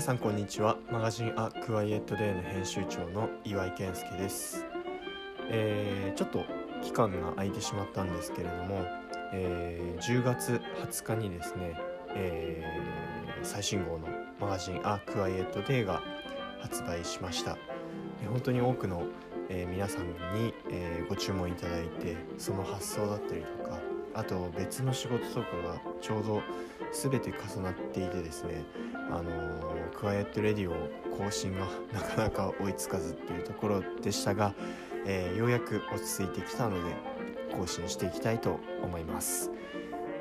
さんこんにちは。マガジンアクワイエットデーの編集長の岩井健介です、えーちょっと期間が空いてしまったんですけれども、えー10月20日にですね、えー最新号のマガジンアクワイエットデーが発売しました。え本当に多くの、えー皆さんに、えーご注文いただいてその発送だったりとかあと別の仕事とかがちょうど全て重なっていてですねあのークワイエットレディオ更新がなかなか追いつかずっていうところでしたが、えーようやく落ち着いてきたので更新していきたいと思います、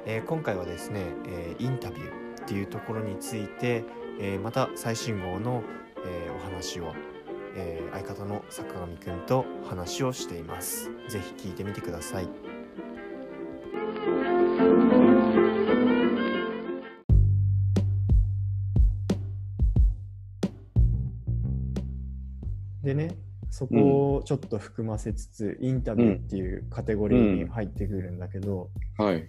えー今回はですね、えーインタビューっていうところについて、えまた最新号の、えお話を、え相方の坂上くんと話をしています。ぜひ聞いてみてください。そこをちょっと含ませつつ、インタビューっていうカテゴリーに入ってくるんだけど、はい。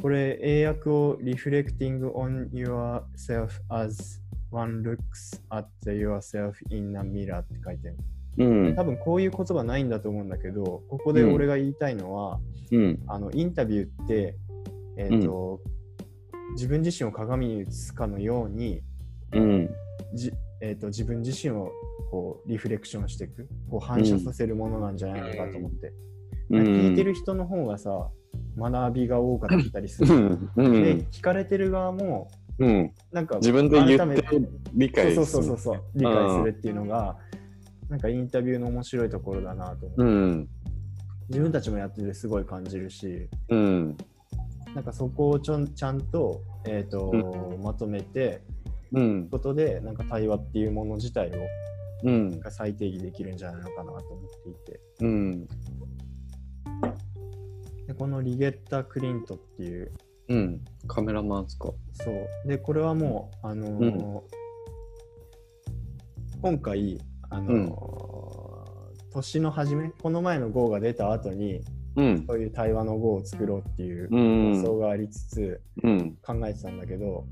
これ英訳を Reflecting on yourself as one looks at yourself in a mirror って書いてるうん。多分こういう言葉ないんだと思うんだけどここで俺が言いたいのは、うん。あのインタビューって、えーと自分自身を鏡に映すかのようにうん。じ、えー、と自分自身をこうリフレクションしていくこう反射させるものなんじゃないのかと思って、うん。聞いてる人の方がさ学びが多かったりすうる、ん。うでん。聞かれてる側もうん。なんか自分で言って改めて理解そうそうそうするそう理解するっていうのがなんかインタビューの面白いところだなと思う、うん。自分たちもやっててすごい感じるしうん。なんかそこをちょんちゃんと,、えーとまとめてうん。ことでなんか対話っていうもの自体をうん再定義できるんじゃないのかなと思っていてうん。でこのリゲッタ・クリントっていううん。カメラマンですか。そうでこれはもうあのーうん今回あのー年の初めこの前の GO が出た後にうん。そういう対話の GO を作ろうっていううん。発想がありつつうん。考えてたんだけど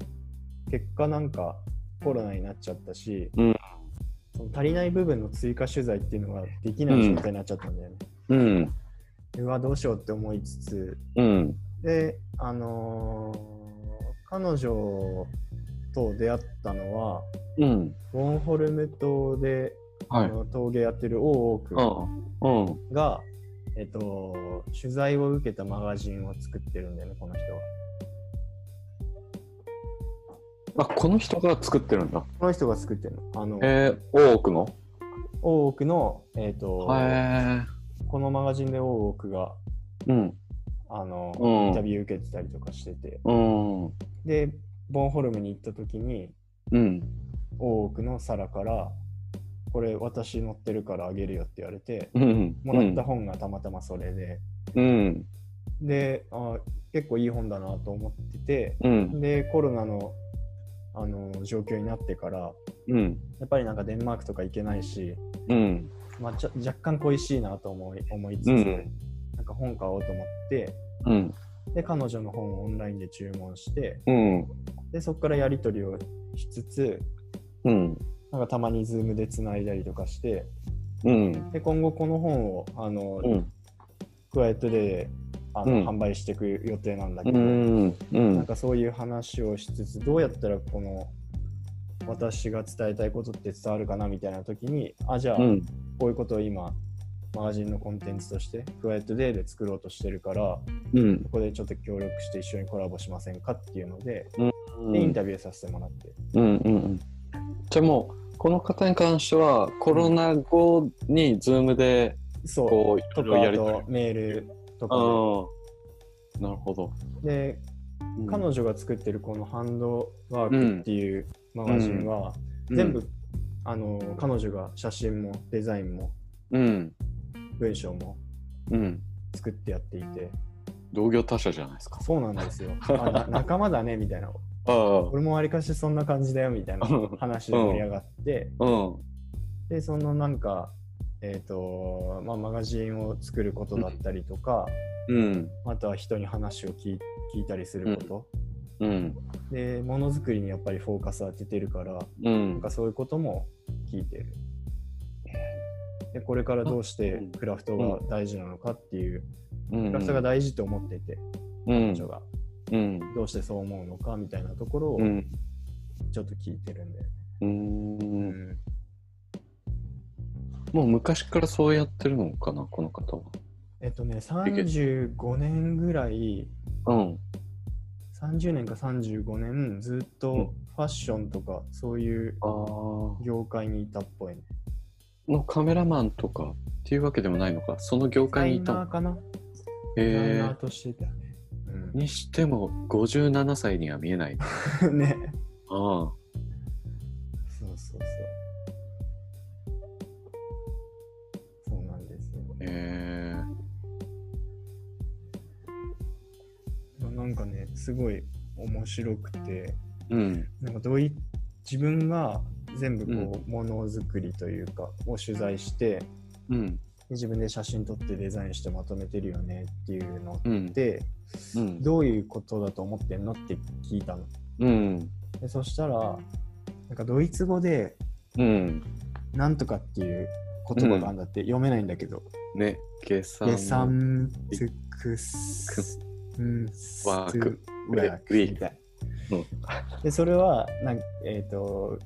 結果なんかコロナになっちゃったし、うんその足りない部分の追加取材っていうのができない状態になっちゃったんだよね。うん。うわどうしようって思いつつうん。であのー彼女と出会ったのはうん。ボンホルム島で、はいあの陶芸やってる大奥。が、えっと、取材を受けたマガジンを作ってるんだよねこの人は。あ、この人が作ってるんだ。この人が作ってるの。あのえー、多くの？大奥の、えっとへえ。このマガジンで大奥がうん。あの、うんインタビュー受けてたりとかしててうん。でボンホルムに行った時にうん。大奥のサラからこれ私載ってるからあげるよって言われてうん。もらった本がたまたまそれで、うん。であ結構いい本だなと思っててうん。でコロナのあの状況になってからうん。やっぱりなんかデンマークとか行けないし、うん。まあ、ちょ若干恋しいなと思い思いつつ、うんなんか本買おうと思ってうん。で彼女の本をオンラインで注文してうん。でそこからやり取りをしつつうん。なんかたまにズームでつないだりとかしてうん。で今後この本をあの、うん。クワイエットであの、うん販売していく予定なんだけうど、ん。うなんん。かそういう話をしつつどうやったらこの私が伝えたいことって伝わるかなみたいな時にあじゃあ、うん。こういうことを今マガジンのコンテンツとして quiet day で作ろうとしてるからうんこ。こでちょっと協力して一緒にコラボしませんかっていうので,、うん。でインタビューさせてもらってうんうんうん。じゃあもう、この方に関しては、コロナ後に Zoom で、そうこう、いろいろやりと。メールとかうん。なるほど。ででうん彼女が作ってるこのハンドワークっていうマガジンは、全部、あの彼女が写真もデザインもうん。文章もうん。作ってやっていて同業他社じゃないですか。そうなんですよ あな仲間だねみたいなああ。俺もわりかしそんな感じだよみたいな話で盛り上がって、うん。でそのなんかえっ、とまあマガジンを作ることだったりとか、うん。あとは人に話を聞い聞いたりすること、うん。でものづくりにやっぱりフォーカス当ててるからうなんん。かそういうことも聞いてる。でこれからどうしてクラフトが大事なのかっていう、うんクラフトが大事と思ってて、うん彼女がうん。どうしてそう思うのかみたいなところをうん。ちょっと聞いてるんで、う。うんんもう昔からそうやってるのかな、この方は。えっとね35年ぐらいうん。30年か35年ずっうんとファッションとかそういうああ。業界にいたっぽいね。のカメラマンとかっていうわけでもないのか。その業界にいたの？ナーかな？デザイへえナーとしてたよね。にしても57歳には見えない。うん、ね。ああ。すごい面白くて、うん。なんかどうい自分が全部こう、ものづくりというか、を取材して、うん。自分で写真撮ってデザインしてまとめてるよねっていうのうん。で、うん。どういうことだと思ってんのって聞いたの。うん。でそしたら、なんかドイツ語で、うん。なんとかっていう言葉があるんだって、読めないんだけど、ね、計算。ゲサンツクスンスワーク。ワークみたいうんでそれはなんか、えー、と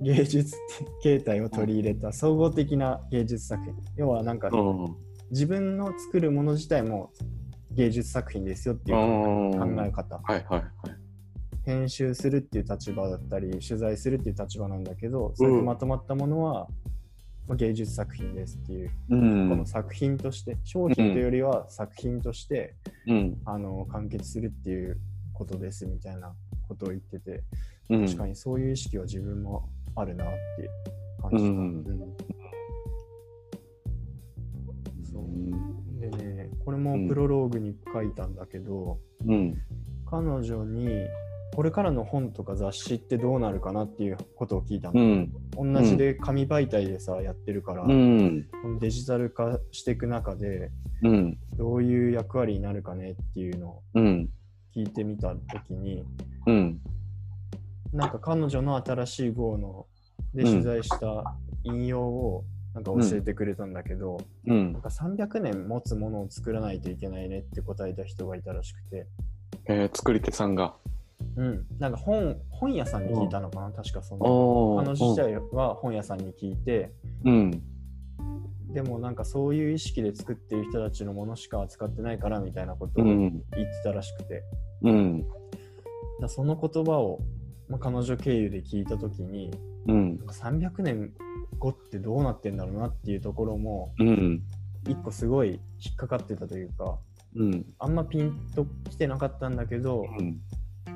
芸術形態を取り入れた総合的な芸術作品。要はなんか、うん。自分の作るもの自体も芸術作品ですよっていう考え方。はいはいはい。編集するっていう立場だったり取材するっていう立場なんだけどそれでまとまったものは、まあ芸術作品ですっていう、うこのん。作品として商品というよりは作品として、うん。あの完結するっていうことですみたいなことを言っててうん。確かにそういう意識は自分もあるなって感じた、うんうんそうでねこれもプロローグに書いたんだけど、うん。彼女にこれからの本とか雑誌ってどうなるかなっていうことを聞いたうの、ん。同じで紙媒体でさやってるから、うん。デジタル化していく中でうん。どういう役割になるかねっていうのをうん。聞いてみた時にうん。なんか彼女の新しい号のでうん取材した引用をなんか教えてくれたんだけど、うんなん。か300年持つものを作らないといけないねって答えた人がいたらしくて、えー、作り手さんが。うん、なんか本本屋さんに聞いたのかな、確かそのお彼女自体は本屋さんに聞いて、うん。でもなんかそういう意識で作ってる人たちのものしか扱ってないからみたいなことを言ってうん。たらしくて、うん。だその言葉を、まあ、彼女経由で聞いた時にうん。なんか300年後ってどうなってんだろうなっていうところもうん。一個すごい引っかかってたというかうん。あんまピンときてなかったんだけどうん。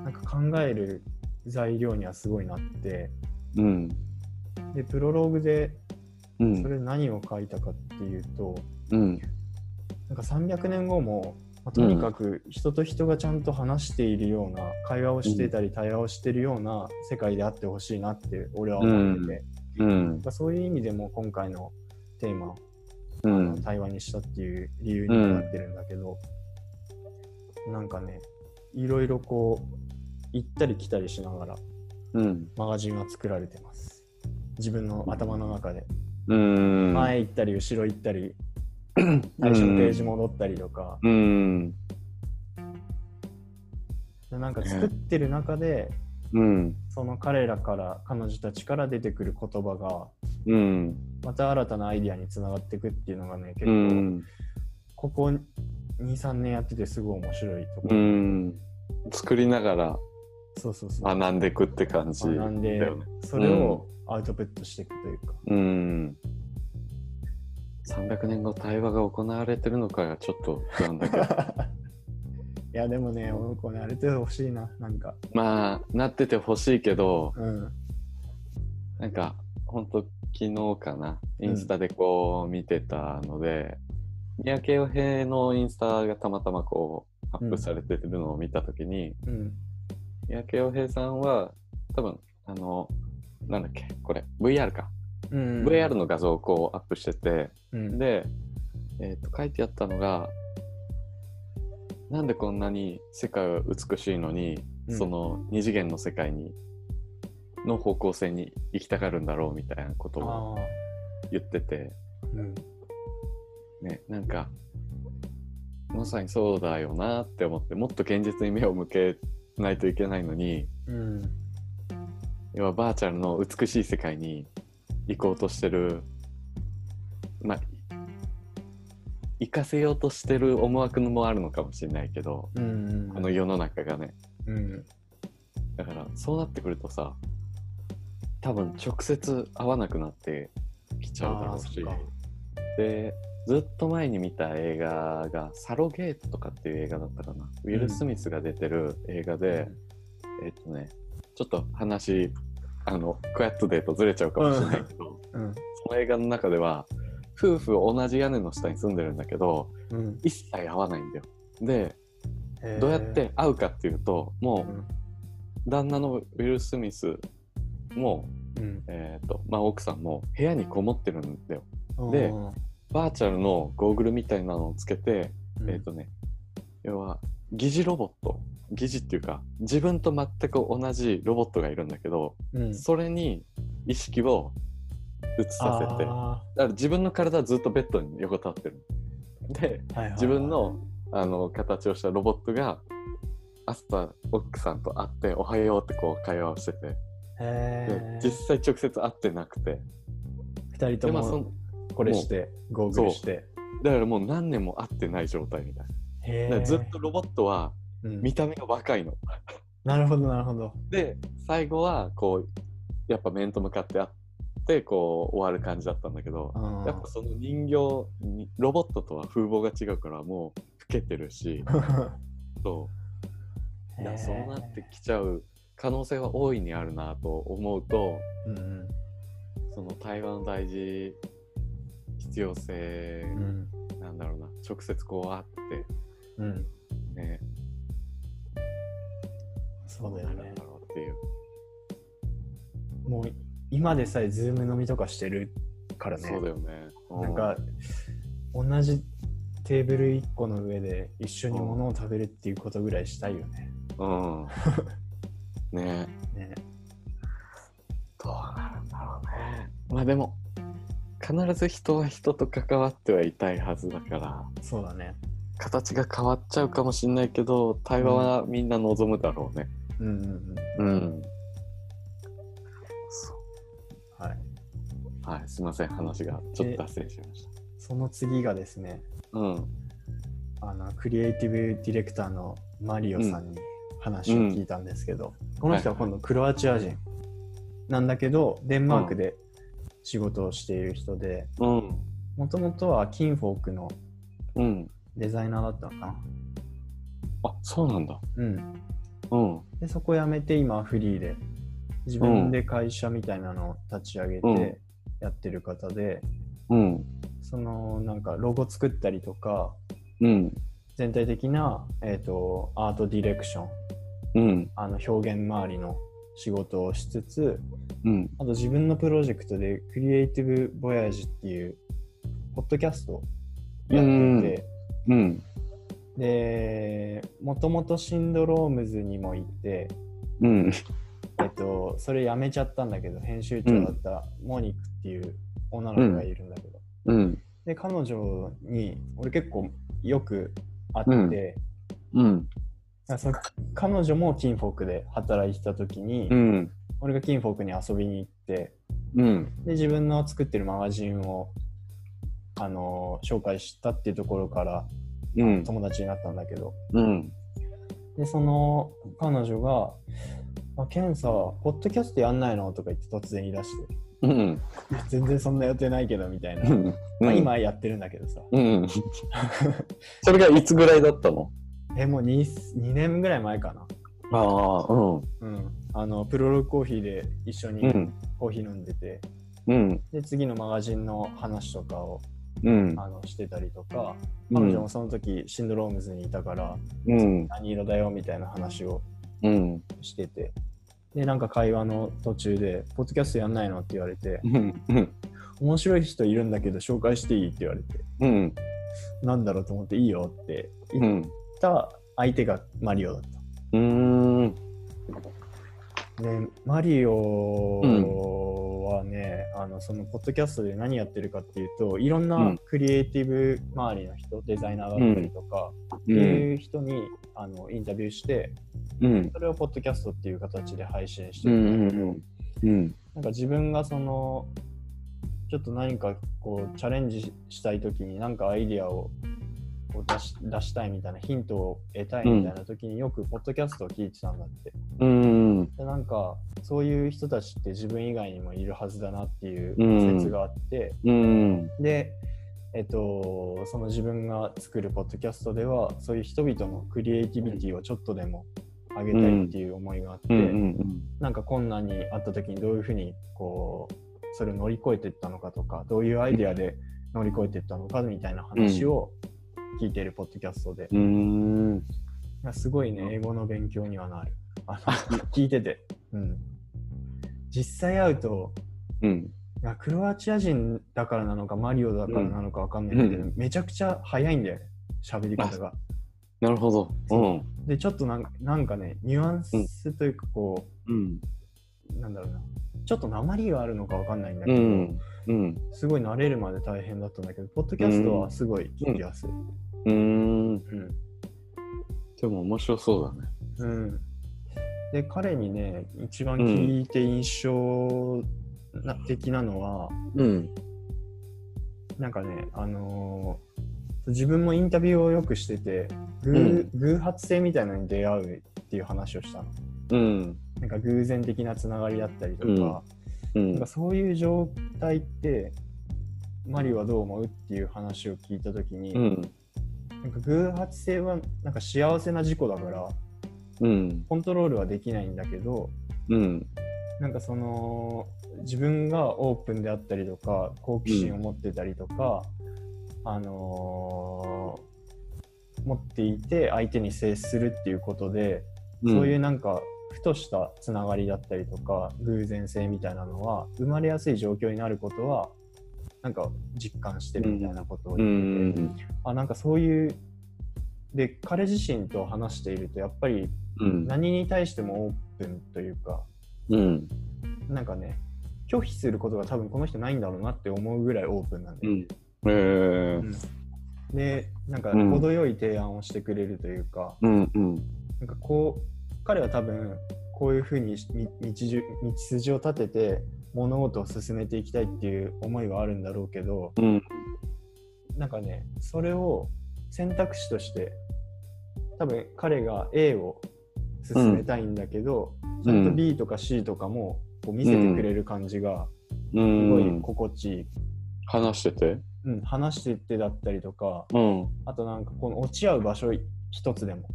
なんか考える材料にはすごいなってうん。でプロローグでうんそれ何を書いたかっていうと、うん。なんか300年後も、まあとにかく人と人がちゃんと話しているような、会話をしてたり対話をしているような世界であってほしいなって俺は思ってて、うんま。あそういう意味でも今回のテーマうんの。対話にしたっていう理由にもなってるんだけど、なんかねいろいろこう行ったり来たりしながらうん。マガジンは作られてます自分の頭の中で、うん。前行ったり後ろ行ったり 最初のページ戻ったりとか、うん。でなんか作ってる中で、うん。その彼らから彼女たちから出てくる言葉がうん。また新たなアイディアにつながっていくっていうのがね結う構ん。ここ23年やっててすごい面白いとこうろ、ん。作りながらそうそうそう。学んでいくって感じだ学んで。それをアウトプットしていくというか、うん。300年後対話が行われてるのかがちょっと不安だけど。いやでもねこれあれてほしいななんか。まあ、なっててほしいけど、うん。なんか、ほんと昨日かな、インスタでこう見てたので、三宅洋平のインスタがたまたまこうアップされてるのを見たときに、うん三宅洋平さんは多分、あの、なんだっけ、これ、VR か。うん。VR の画像をこうアップしてて、うん。で、えっと書いてあったのが、なんでこんなに世界は美しいのに、うん。その二次元の世界にの方向性に行きたがるんだろうみたいなことをあ言ってて、ーうん。ね、なんかまさにそうだよなって思ってもっと現実に目を向けないといけないのにうん。要はバーチャルの美しい世界に行こうとしてるまあ行かせようとしてる思惑もあるのかもしれないけどうん。この世の中がね。うん。だからそうなってくるとさ多分直接会わなくなってきちゃうだろうし。でずっと前に見た映画が「サロゲート」とかっていう映画だったかな。ウィル・スミスが出てる映画で、えっとねちょっと話あのクワットデーとずれちゃうかもしれないけど、うん。その映画の中では夫婦同じ屋根の下に住んでるんだけどうん。一切会わないんだよ。でどうやって会うかっていうともうん。う旦那のウィル・スミスも、うん。えーとまあ、奥さんも部屋にこもってるんだよ。でバーチャルのゴーグルみたいなのをつけて、うん。えっ、とね要は疑似ロボット。疑似っていうか自分と全く同じロボットがいるんだけど、うん。それに意識を移させてだかあら自分の体はずっとベッドに横たわってる。でーはいはいはい。自分のあの形をしたロボットが朝奥さんと会って「おはよう」ってこう会話をしてて。実際直接会ってなくて。二人ともんこれしてゴーグルして。だからもう何年も会ってない状態みたいな。ずっとロボットはうん。見た目が若いの。なるほどなるほど。で最後はこうやっぱ面と向かって会ってこう終わる感じだったんだけどうんやっぱその人形にロボットとは風貌が違うからもう老けてるし そう。いやそうなってきちゃう可能性は大いにあるなと思うとうんその対話の大事必要性、うんなんだろうな直接こう会ってうんねそうだよねだろうっていう。もう今でさえズーム飲みとかしてるからねそうだよね。うなんか同じテーブル1個の上で一緒に物を食べるっていうことぐらいしたいよね。うん。ね ねどうなるんだろうね。まあでも、必ず人は人と関わってはいたいはずだから、そうだね。形が変わっちゃうかもしれないけど、対話はみんな望むだろうね。うんうんうん。そうん。はい。う。はい、すいません、話がちょっと脱線しましその次がですね、た。うん。あのクリエイティブディレクターのマリオさんに話を聞いたんですけど、この人は今度クロアチア人なんだけど、デンマークで仕事をしている人で、うん。もともとはキンフォークのうん。デザイナーだったのかな。あ、そうなんだ。うん。うん。で、そこ辞めて今はフリーで、自分で会社みたいなのを立ち上げうんてやってる方で、うん。そのなんかロゴ作ったりとか、うん。全体的な、えー、とアートディレクション、うん。あの表現周りの仕事をしつつ、うん。あと自分のプロジェクトでクリエイティブ・ボヤージっていうポッドキャストをやってて、うん。で、もともとシンドロームズにも行って、うん。えっと、それ辞めちゃったんだけど、編集長だったモニックっていう女の子がいるんだけど、うん。で、彼女に俺結構よく会って、うん。その彼女もキンフォークで働いてた時に、うん。俺がキンフォークに遊びに行って、うん。で、自分の作ってるマガジンを、あの紹介したっていうところからうん。友達になったんだけど、うん。で、その彼女が、あケンさ、ポッドキャストやんないのとか言って突然言い出して、うん。全然そんな予定ないけどみたいな。うん。まあ、今やってるんだけどさ。うん。それがいつぐらいだったの？え、もう 2, 2年ぐらい前かな。ああ、うん。うん。あの、プロログコーヒーで一緒にうん。コーヒー飲んでて、うん。で、次のマガジンの話とかをうん。あのしてたりとか、うん彼女も。その時シンドロームズにいたから、うん。何色だよみたいな話をうん。してて、で、なんか会話の途中で、ポッドキャストやんないのって言われて、うん。うん。面白い人いるんだけど紹介していいって言われて、うん。なんだろうと思っていいよってう言っん。た相手がマリオだった。うん。ね、マリオはね、あのそのポッドキャストで何やってるかっていうといろんうなんクリエイティブ周りの人、デザイナーだったりとか、ってうん。いう人にあのインタビューしてうん。それをポッドキャストっていう形で配信してうん。るうんだけど、ん。うん。なんか自分がそのちょっと何かこうチャレンジしたい時に何かアイディアをこう出し出したいみたいなヒントを得たいみたいな時によくポッドキャストを聞いてたんだって。うん。でなんかそういう人たちって自分以外にもいるはずだなっていううん説があって、うん。で、えっと、その自分が作るポッドキャストではそういう人々のクリエイティビティをちょっとでも上げたいっていう思いがあって、うん。うん。なんか困難にあった時にどういうふうにこうそれを乗り越えていったのかとかどういうアイデアで乗り越えていったのかみたいな話を聞いているポッドキャストで、うん。すごいね英語の勉強にはなるあの聞いてて、うん、実際会うとうん。いやクロアチア人だからなのかマリオだからなのかわかんないけど、うんめちゃくちゃ早いんだよね喋り方が。なるほど。うん。でちょっとなんなんかねニュアンスというかこうん。う、なんだろうなちょっと鉛があるのかわかんないんだけど、うん。うん。すごい慣れるまで大変だったんだけどポッドキャストはすごい聞きやすい。うん。うんでも面白そうだね。うんで彼にね一番聞いて印象な的なのは、うん。なんかねあのー自分もインタビューをよくしてて偶,、偶発性みたいなのに出会うっていう話をしたの。うん。なんか偶然的なつながりだったりとか、うんうんなんか。そういう状態ってマリはどう思うっていう話を聞いた時に、うん。なんか偶発性はなんか幸せな事故だからうん。コントロールはできないんだけどうん。なんかその自分がオープンであったりとか好奇心を持ってたりとか、あのー持っていて相手に接するっていうことで、そういうなんかふとしたつながりだったりとか偶然性みたいなのは生まれやすい状況になることはなんか実感してるみたいなことをう言ってて、ん。あなんかそういうで彼自身と話しているとやっぱりうん。何に対してもオープンというかうん。なんかね拒否することが多分この人ないんだろうなって思うぐらいオープンなんで、うん。ええ。でなんかうん程よい提案をしてくれるというか、うん。うん。なんかこう彼は多分こういうふうにみ道道筋を立てて物事を進めていきたいっていう思いはあるんだろうけどうん。なんかねそれを選択肢として多分彼が A を進めたいんだけど、ちゃんと B とか C とかもこう見せてくれる感じがうすごいん。心地いい、話してて？うん話してってだったりとかうん。あとなんかこの落ち合う場所一つでも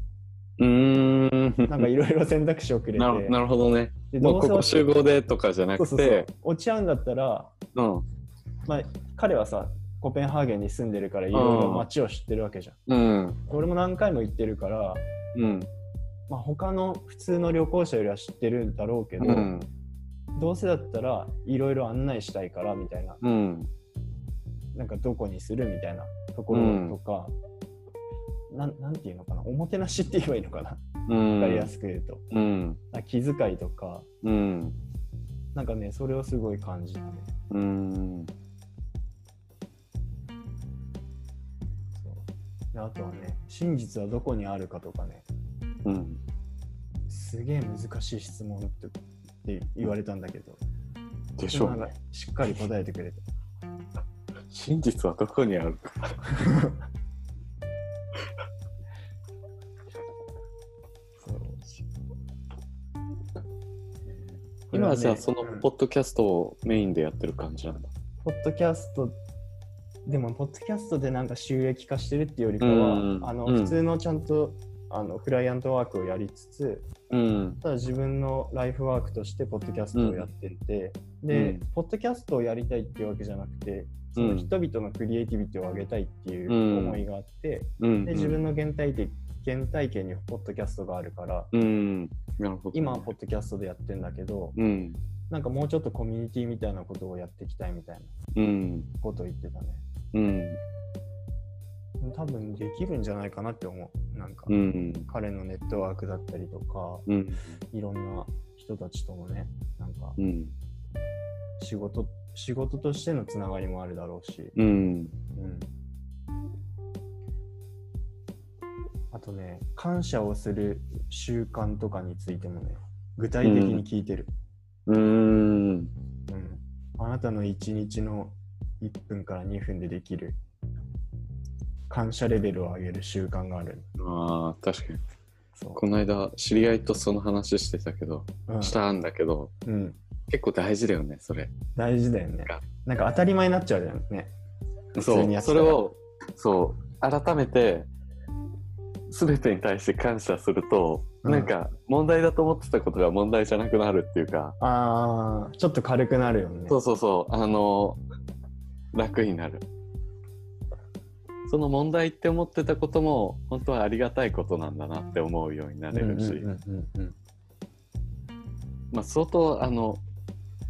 うーん。なんかいろいろ選択肢をくれてなるなるほどね。でもうここ集合でとかじゃなくて、落ち合うんだったら、うん。まあ、彼はさコペンハーゲンに住んでるからいろいろ街を知ってるわけじゃん。うん。俺も何回も行ってるから、うん。まあ、他の普通の旅行者よりは知ってるんだろうけど、うん。どうせだったらいろいろ案内したいからみたいなうん。なんかどこにするみたいなところとか、なんなんていうのかな？おもてなしって言えばいいのかな？うん。わかりやすく言うと、うん。気遣いとかうん。なんかねそれをすごい感じたねうん。そうであとはね真実はどこにあるかとかねうん。すげえ難しい質問ってって言われたんだけどでしょうね。しっかり答えてくれて 真実はどこにあるか。今はじゃあそのポッドキャストをメインでやってる感じなんだ。ポッドキャストでもポッドキャストでなんか収益化してるっていうよりかは、うんあのうん。普通のちゃんとあのクライアントワークをやりつつうん。ただ自分のライフワークとしてポッドキャストをやってて、で、うん。ポッドキャストをやりたいっていうわけじゃなくてその人々のクリエイティビティを上げたいっていう思いがあって、うん。で自分の原体験原体験にポッドキャストがあるからうん。なるほど。今はポッドキャストでやってんだけどうん。なんかもうちょっとコミュニティみたいなことをやっていきたいみたいなうん。ことを言ってたねうん。多分できるんじゃないかなって思うなんか、うん。彼のネットワークだったりとかうん。いろんな人たちともねなんかうん。仕事仕事としてのつながりもあるだろうし、うん。うん、とね感謝をする習慣とかについてもね具体的に聞いてる、うん。うん。あなたの1日の1分から2分でできる感謝レベルを上げる習慣がある。ああ、確かに。この間、知り合いとその話してたけど、うん。したんだけど、うん、結構大事だよね、それ。大事だよね。か。なんか当たり前になっちゃうじゃんね。普そう、通にやってたら。それを、そう、改めて、すべてに対して感謝すると、うん。なんか問題だと思ってたことが問題じゃなくなるっていうか、あーちょっと軽くなるよね。そうそうそう、あの、楽になる。その問題って思ってたことも、本当はありがたいことなんだなって思うようになれるし、まあ相当、あの、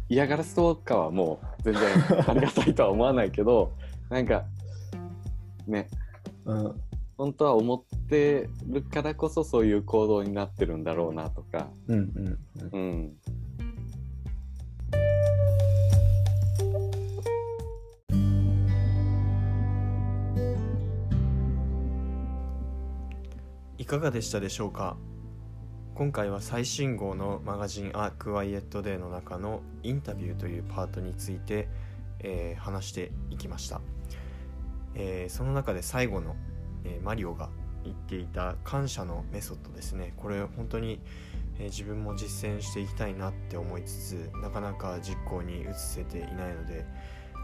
嫌がらせとかはもう全然ありがたいとは思わないけど、なんか、ね、うんうん本当は思ってるからこそそういう行動になってるんだろうなとか、うんうんうん。うん、いかがでしたでしょうか？今回は最新号のマガジン「ア・クワイエット・デー」の中のインタビューというパートについて、えー話していきました、えーその中で最後の、えマリオが言っていた感謝のメソッドですね。これ本当に、え自分も実践していきたいなって思いつつなかなか実行に移せていないので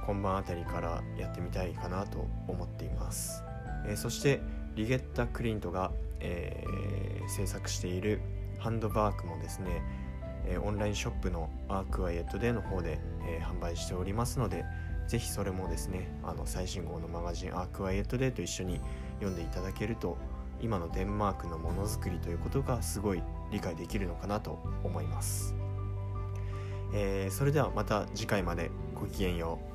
今晩あたりからやってみたいかなと思っています、えそしてリゲッタ・クリントが、えー制作しているハンドバーグもですね、オンラインショップのアークワイエットデーの方で、え販売しておりますのでぜひそれもですねあの最新号のマガジンアークワイエットデーと一緒に読んでいただけると今のデンマークのものづくりということがすごい理解できるのかなと思います、えーそれではまた次回までごきげんよう。